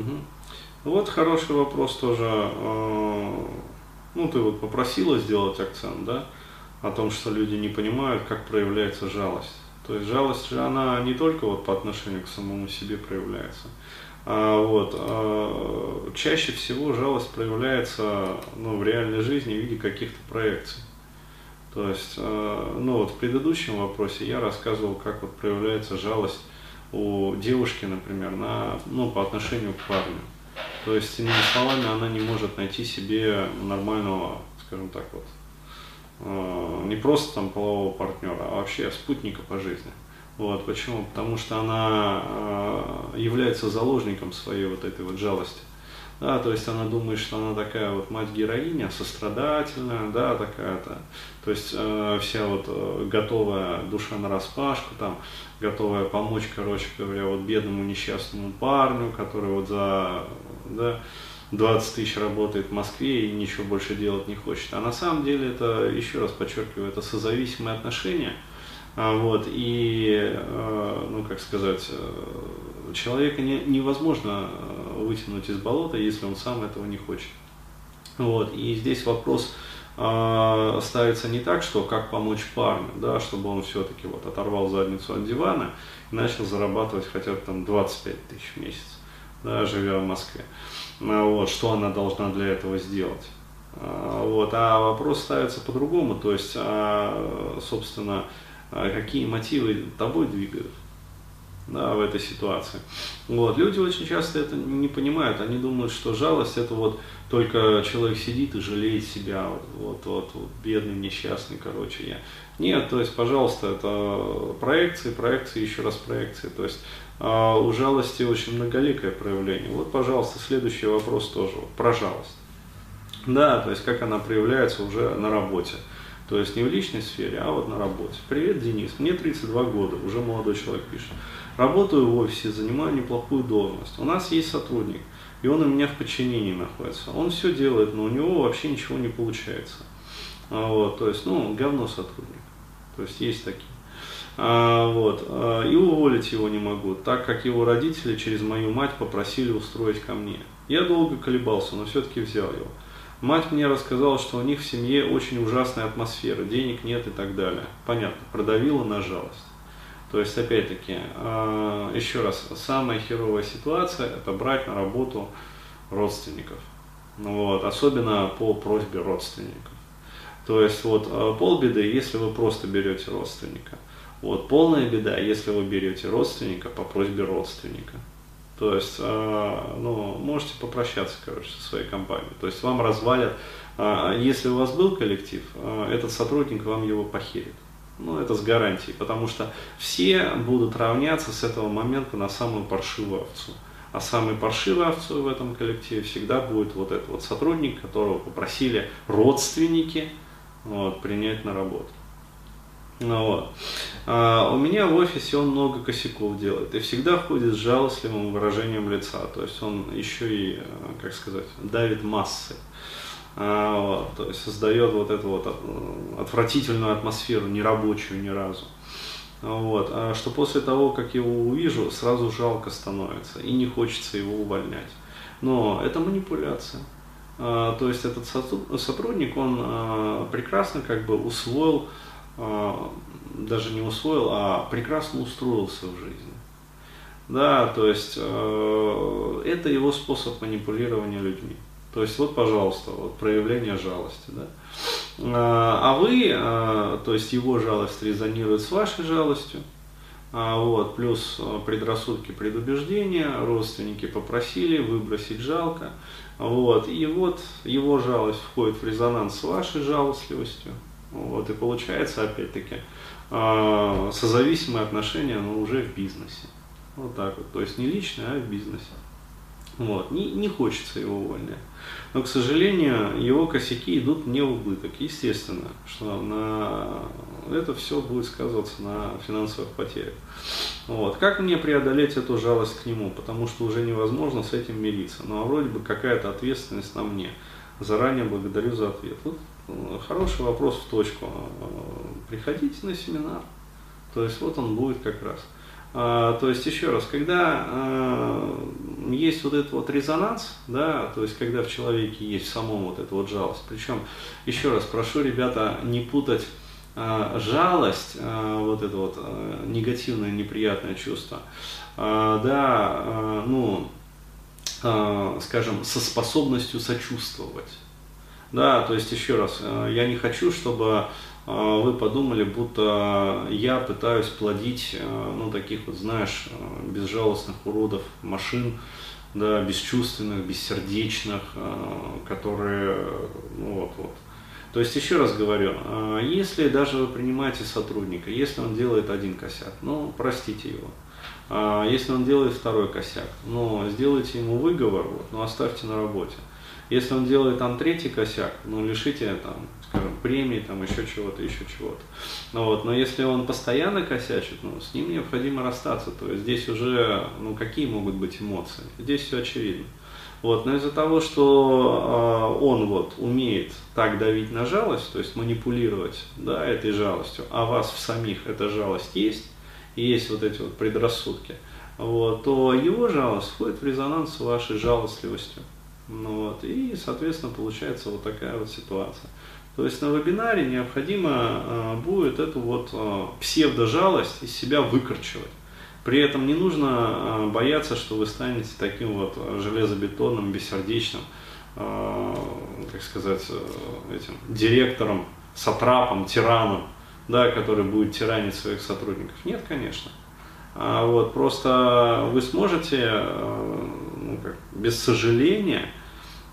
Угу. Вот хороший вопрос тоже. Э, ну, ты вот попросила сделать акцент, да, о том, что люди не понимают, как проявляется жалость. То есть жалость же, она не только вот по отношению к самому себе проявляется. А вот, а, чаще всего жалость проявляется ну, в реальной жизни в виде каких-то проекций. То есть, а, ну вот в предыдущем вопросе я рассказывал, как вот проявляется жалость у девушки, например, на, ну, по отношению к парню. То есть, иными словами, она не может найти себе нормального, скажем так вот, э, не просто там полового партнера, а вообще спутника по жизни. Вот, почему? Потому что она э, является заложником своей вот этой вот жалости. Да, то есть она думает, что она такая вот мать-героиня, сострадательная, да, такая-то. То есть э, вся вот э, готовая душа на распашку, там, готовая помочь, короче говоря, вот бедному несчастному парню, который вот за да, 20 тысяч работает в Москве и ничего больше делать не хочет. А на самом деле это, еще раз подчеркиваю, это созависимые отношения. А, вот, и, э, ну, как сказать, э, человека не, невозможно э, вытянуть из болота, если он сам этого не хочет. Вот, и здесь вопрос э, ставится не так, что как помочь парню, да, чтобы он все-таки вот оторвал задницу от дивана и начал зарабатывать хотя бы там 25 тысяч в месяц да, живя в Москве. А, вот, что она должна для этого сделать. А, вот, а вопрос ставится по-другому, то есть, а, собственно, какие мотивы тобой двигают да, в этой ситуации. Вот. Люди очень часто это не понимают, они думают, что жалость это вот только человек сидит и жалеет себя, вот, вот, вот, вот бедный, несчастный, короче, я. Нет, то есть, пожалуйста, это проекции, проекции, еще раз проекции, то есть а у жалости очень многоликое проявление. Вот, пожалуйста, следующий вопрос тоже, про жалость. Да, то есть как она проявляется уже на работе. То есть не в личной сфере, а вот на работе. Привет, Денис, мне 32 года, уже молодой человек пишет. Работаю в офисе, занимаю неплохую должность. У нас есть сотрудник, и он у меня в подчинении находится. Он все делает, но у него вообще ничего не получается. А вот, то есть, ну, говно сотрудник. То есть есть такие. А, вот, а, и уволить его не могу, так как его родители через мою мать попросили устроить ко мне. Я долго колебался, но все-таки взял его. Мать мне рассказала, что у них в семье очень ужасная атмосфера, денег нет и так далее. Понятно, продавила на жалость. То есть, опять-таки, а, еще раз, самая херовая ситуация – это брать на работу родственников. Ну вот, особенно по просьбе родственников. То есть, вот полбеды, если вы просто берете родственника. Вот, полная беда, если вы берете родственника по просьбе родственника. То есть, э, ну, можете попрощаться, короче, со своей компанией. То есть вам развалят, э, если у вас был коллектив, э, этот сотрудник вам его похерит. Ну, это с гарантией, потому что все будут равняться с этого момента на самую паршивую овцу. А самой паршивой овцой в этом коллективе всегда будет вот этот вот сотрудник, которого попросили родственники вот, принять на работу. Ну, вот. а, у меня в офисе он много косяков делает и всегда ходит с жалостливым выражением лица. То есть он еще и, э, как сказать, давит массой. А, вот, то есть создает вот эту вот э, отвратительную атмосферу, нерабочую ни разу. Вот, а что после того, как его увижу, сразу жалко становится и не хочется его увольнять. Но это манипуляция. А, то есть этот сотрудник, он а, прекрасно как бы усвоил даже не усвоил, а прекрасно устроился в жизни. Да, то есть э, это его способ манипулирования людьми. То есть вот, пожалуйста, вот проявление жалости, да. А, а вы, э, то есть его жалость резонирует с вашей жалостью, а, вот, плюс э, предрассудки, предубеждения, родственники попросили выбросить жалко, вот, и вот его жалость входит в резонанс с вашей жалостливостью, вот, и получается, опять-таки, э, созависимые отношения, но уже в бизнесе. Вот так вот. То есть не лично, а в бизнесе. Вот. Не, не хочется его увольнять. Но, к сожалению, его косяки идут не в убыток. Естественно, что на это все будет сказываться на финансовых потерях. Вот. Как мне преодолеть эту жалость к нему? Потому что уже невозможно с этим мириться. Ну а вроде бы какая-то ответственность на мне. Заранее благодарю за ответ. Вот Хороший вопрос в точку. Приходите на семинар. То есть вот он будет как раз. А, то есть еще раз, когда а, есть вот этот вот резонанс, да, то есть когда в человеке есть в самом вот эта вот жалость. Причем, еще раз прошу, ребята, не путать э, жалость, э, вот это вот э, негативное, неприятное чувство, э, да, э, ну, э, скажем, со способностью сочувствовать. Да, то есть еще раз, э, я не хочу, чтобы э, вы подумали, будто я пытаюсь плодить, э, ну, таких вот, знаешь, безжалостных уродов машин, да, бесчувственных, бессердечных, которые, ну, вот, вот. То есть, еще раз говорю, если даже вы принимаете сотрудника, если он делает один косяк, ну, простите его. Если он делает второй косяк, ну, сделайте ему выговор, вот, но оставьте на работе. Если он делает там третий косяк, ну лишите там, скажем, премии, там еще чего-то, еще чего-то. Ну, вот, но если он постоянно косячит, ну, с ним необходимо расстаться. То есть здесь уже, ну, какие могут быть эмоции? Здесь все очевидно. Вот, но из-за того, что э, он вот умеет так давить на жалость, то есть манипулировать да, этой жалостью, а вас в самих эта жалость есть, и есть вот эти вот предрассудки, вот, то его жалость входит в резонанс с вашей жалостливостью. Ну, вот, и, соответственно, получается вот такая вот ситуация. То есть на вебинаре необходимо э, будет эту вот э, псевдожалость из себя выкорчевать. При этом не нужно э, бояться, что вы станете таким вот железобетонным, бессердечным, э, как сказать, э, этим директором, сатрапом, тираном, да, который будет тиранить своих сотрудников. Нет, конечно. А вот, просто вы сможете э, ну, как, без сожаления,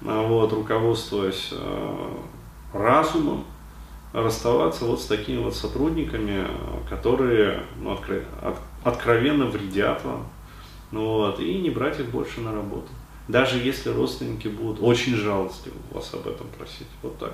а вот, руководствуясь э, разумом, расставаться вот с такими вот сотрудниками, которые ну, откро- от- откровенно вредят вам, ну, вот, и не брать их больше на работу. Даже если родственники будут очень жалостливы вас об этом просить. Вот так.